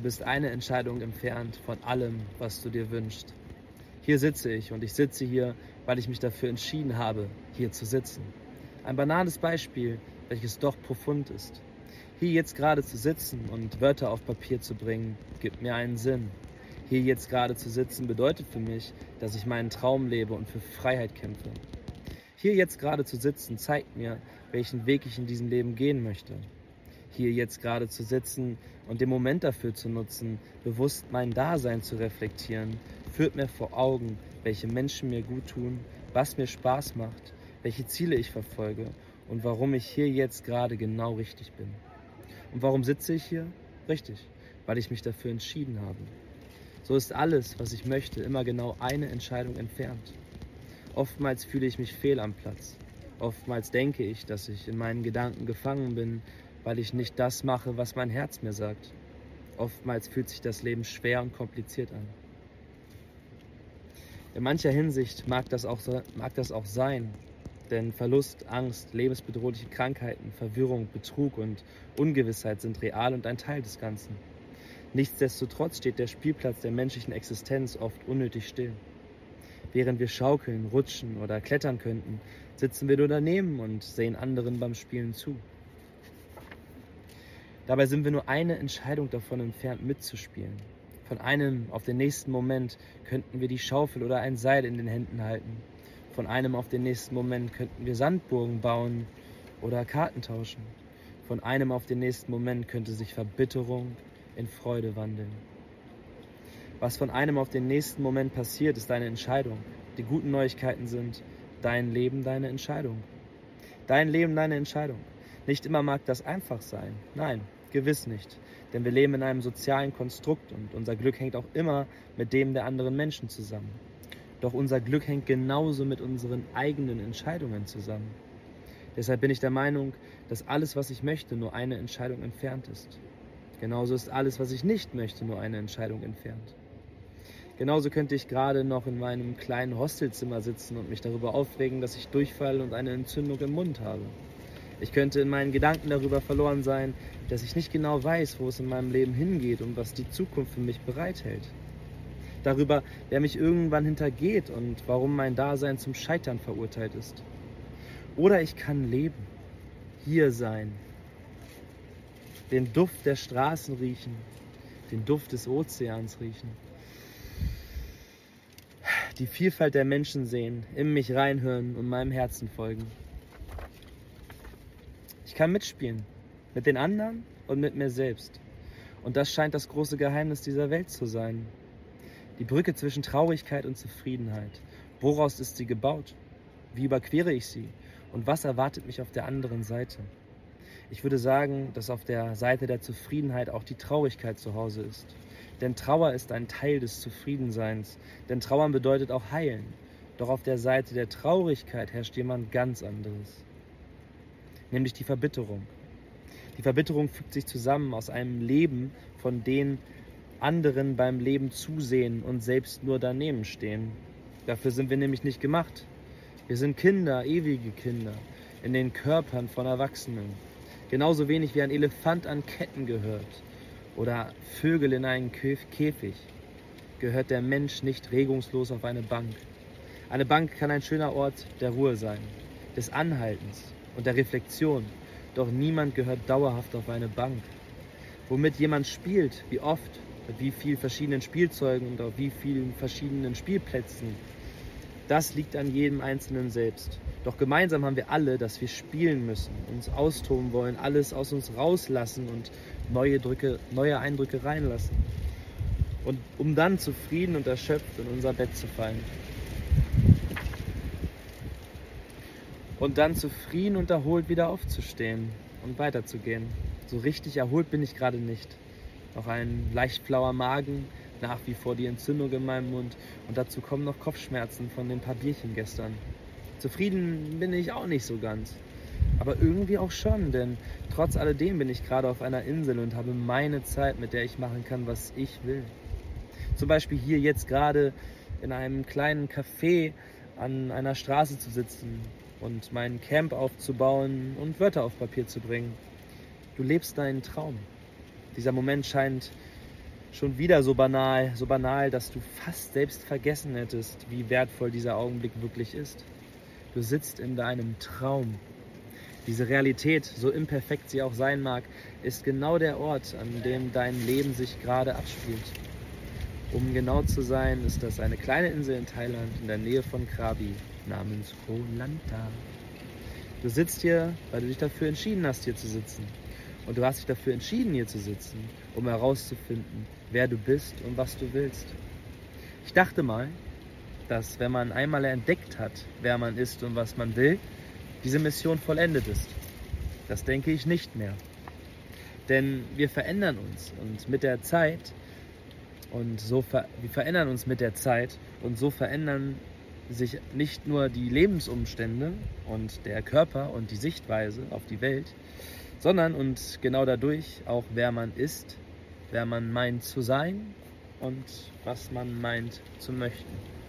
Du bist eine Entscheidung entfernt von allem, was du dir wünschst. Hier sitze ich und ich sitze hier, weil ich mich dafür entschieden habe, hier zu sitzen. Ein banales Beispiel, welches doch profund ist. Hier jetzt gerade zu sitzen und Wörter auf Papier zu bringen, gibt mir einen Sinn. Hier jetzt gerade zu sitzen bedeutet für mich, dass ich meinen Traum lebe und für Freiheit kämpfe. Hier jetzt gerade zu sitzen zeigt mir, welchen Weg ich in diesem Leben gehen möchte. Hier jetzt gerade zu sitzen und den Moment dafür zu nutzen, bewusst mein Dasein zu reflektieren, führt mir vor Augen, welche Menschen mir gut tun, was mir Spaß macht, welche Ziele ich verfolge und warum ich hier jetzt gerade genau richtig bin. Und warum sitze ich hier? Richtig, weil ich mich dafür entschieden habe. So ist alles, was ich möchte, immer genau eine Entscheidung entfernt. Oftmals fühle ich mich fehl am Platz. Oftmals denke ich, dass ich in meinen Gedanken gefangen bin, weil ich nicht das mache, was mein Herz mir sagt. Oftmals fühlt sich das Leben schwer und kompliziert an. In mancher Hinsicht mag das auch, mag das auch sein, denn Verlust, Angst, lebensbedrohliche Krankheiten, Verwirrung, Betrug und Ungewissheit sind real und ein Teil des Ganzen. Nichtsdestotrotz steht der Spielplatz der menschlichen Existenz oft unnötig still. Während wir schaukeln, rutschen oder klettern könnten, sitzen wir nur daneben und sehen anderen beim Spielen zu. Dabei sind wir nur eine Entscheidung davon entfernt, mitzuspielen. Von einem auf den nächsten Moment könnten wir die Schaufel oder ein Seil in den Händen halten. Von einem auf den nächsten Moment könnten wir Sandburgen bauen oder Karten tauschen. Von einem auf den nächsten Moment könnte sich Verbitterung in Freude wandeln. Was von einem auf den nächsten Moment passiert, ist deine Entscheidung. Die guten Neuigkeiten sind, dein Leben, deine Entscheidung. Dein Leben, deine Entscheidung. Nicht immer mag das einfach sein. Nein, gewiss nicht. Denn wir leben in einem sozialen Konstrukt und unser Glück hängt auch immer mit dem der anderen Menschen zusammen. Doch unser Glück hängt genauso mit unseren eigenen Entscheidungen zusammen. Deshalb bin ich der Meinung, dass alles, was ich möchte, nur eine Entscheidung entfernt ist. Genauso ist alles, was ich nicht möchte, nur eine Entscheidung entfernt. Genauso könnte ich gerade noch in meinem kleinen Hostelzimmer sitzen und mich darüber aufregen, dass ich Durchfall und eine Entzündung im Mund habe. Ich könnte in meinen Gedanken darüber verloren sein, dass ich nicht genau weiß, wo es in meinem Leben hingeht und was die Zukunft für mich bereithält. Darüber, wer mich irgendwann hintergeht und warum mein Dasein zum Scheitern verurteilt ist. Oder ich kann leben, hier sein, den Duft der Straßen riechen, den Duft des Ozeans riechen, die Vielfalt der Menschen sehen, in mich reinhören und meinem Herzen folgen. Ich kann mitspielen, mit den anderen und mit mir selbst. Und das scheint das große Geheimnis dieser Welt zu sein. Die Brücke zwischen Traurigkeit und Zufriedenheit. Woraus ist sie gebaut? Wie überquere ich sie? Und was erwartet mich auf der anderen Seite? Ich würde sagen, dass auf der Seite der Zufriedenheit auch die Traurigkeit zu Hause ist. Denn Trauer ist ein Teil des Zufriedenseins. Denn Trauern bedeutet auch heilen. Doch auf der Seite der Traurigkeit herrscht jemand ganz anderes. Nämlich die Verbitterung. Die Verbitterung fügt sich zusammen aus einem Leben, von dem anderen beim Leben zusehen und selbst nur daneben stehen. Dafür sind wir nämlich nicht gemacht. Wir sind Kinder, ewige Kinder, in den Körpern von Erwachsenen. Genauso wenig wie ein Elefant an Ketten gehört oder Vögel in einen Käfig, gehört der Mensch nicht regungslos auf eine Bank. Eine Bank kann ein schöner Ort der Ruhe sein, des Anhaltens und der Reflexion, doch niemand gehört dauerhaft auf eine Bank. Womit jemand spielt, wie oft, mit wie vielen verschiedenen Spielzeugen und auf wie vielen verschiedenen Spielplätzen, das liegt an jedem Einzelnen selbst. Doch gemeinsam haben wir alle, dass wir spielen müssen, uns austoben wollen, alles aus uns rauslassen und neue, Drücke, neue Eindrücke reinlassen. Und um dann zufrieden und erschöpft in unser Bett zu fallen. Und dann zufrieden und erholt wieder aufzustehen und weiterzugehen. So richtig erholt bin ich gerade nicht. Noch ein leicht flauer Magen, nach wie vor die Entzündung in meinem Mund und dazu kommen noch Kopfschmerzen von den paar Bierchen gestern. Zufrieden bin ich auch nicht so ganz. Aber irgendwie auch schon, denn trotz alledem bin ich gerade auf einer Insel und habe meine Zeit, mit der ich machen kann, was ich will. Zum Beispiel hier jetzt gerade in einem kleinen Café an einer Straße zu sitzen und mein Camp aufzubauen und Wörter auf Papier zu bringen. Du lebst deinen Traum. Dieser Moment scheint schon wieder so banal, so banal, dass du fast selbst vergessen hättest, wie wertvoll dieser Augenblick wirklich ist. Du sitzt in deinem Traum. Diese Realität, so imperfekt sie auch sein mag, ist genau der Ort, an dem dein Leben sich gerade abspielt. Um genau zu sein, ist das eine kleine Insel in Thailand in der Nähe von Krabi namens Koh Lanta. Du sitzt hier, weil du dich dafür entschieden hast, hier zu sitzen. Und du hast dich dafür entschieden, hier zu sitzen, um herauszufinden, wer du bist und was du willst. Ich dachte mal, dass wenn man einmal entdeckt hat, wer man ist und was man will, diese Mission vollendet ist. Das denke ich nicht mehr. Denn wir verändern uns und mit der Zeit und so ver wir verändern uns mit der Zeit und so verändern sich nicht nur die Lebensumstände und der Körper und die Sichtweise auf die Welt, sondern und genau dadurch auch wer man ist, wer man meint zu sein und was man meint zu möchten.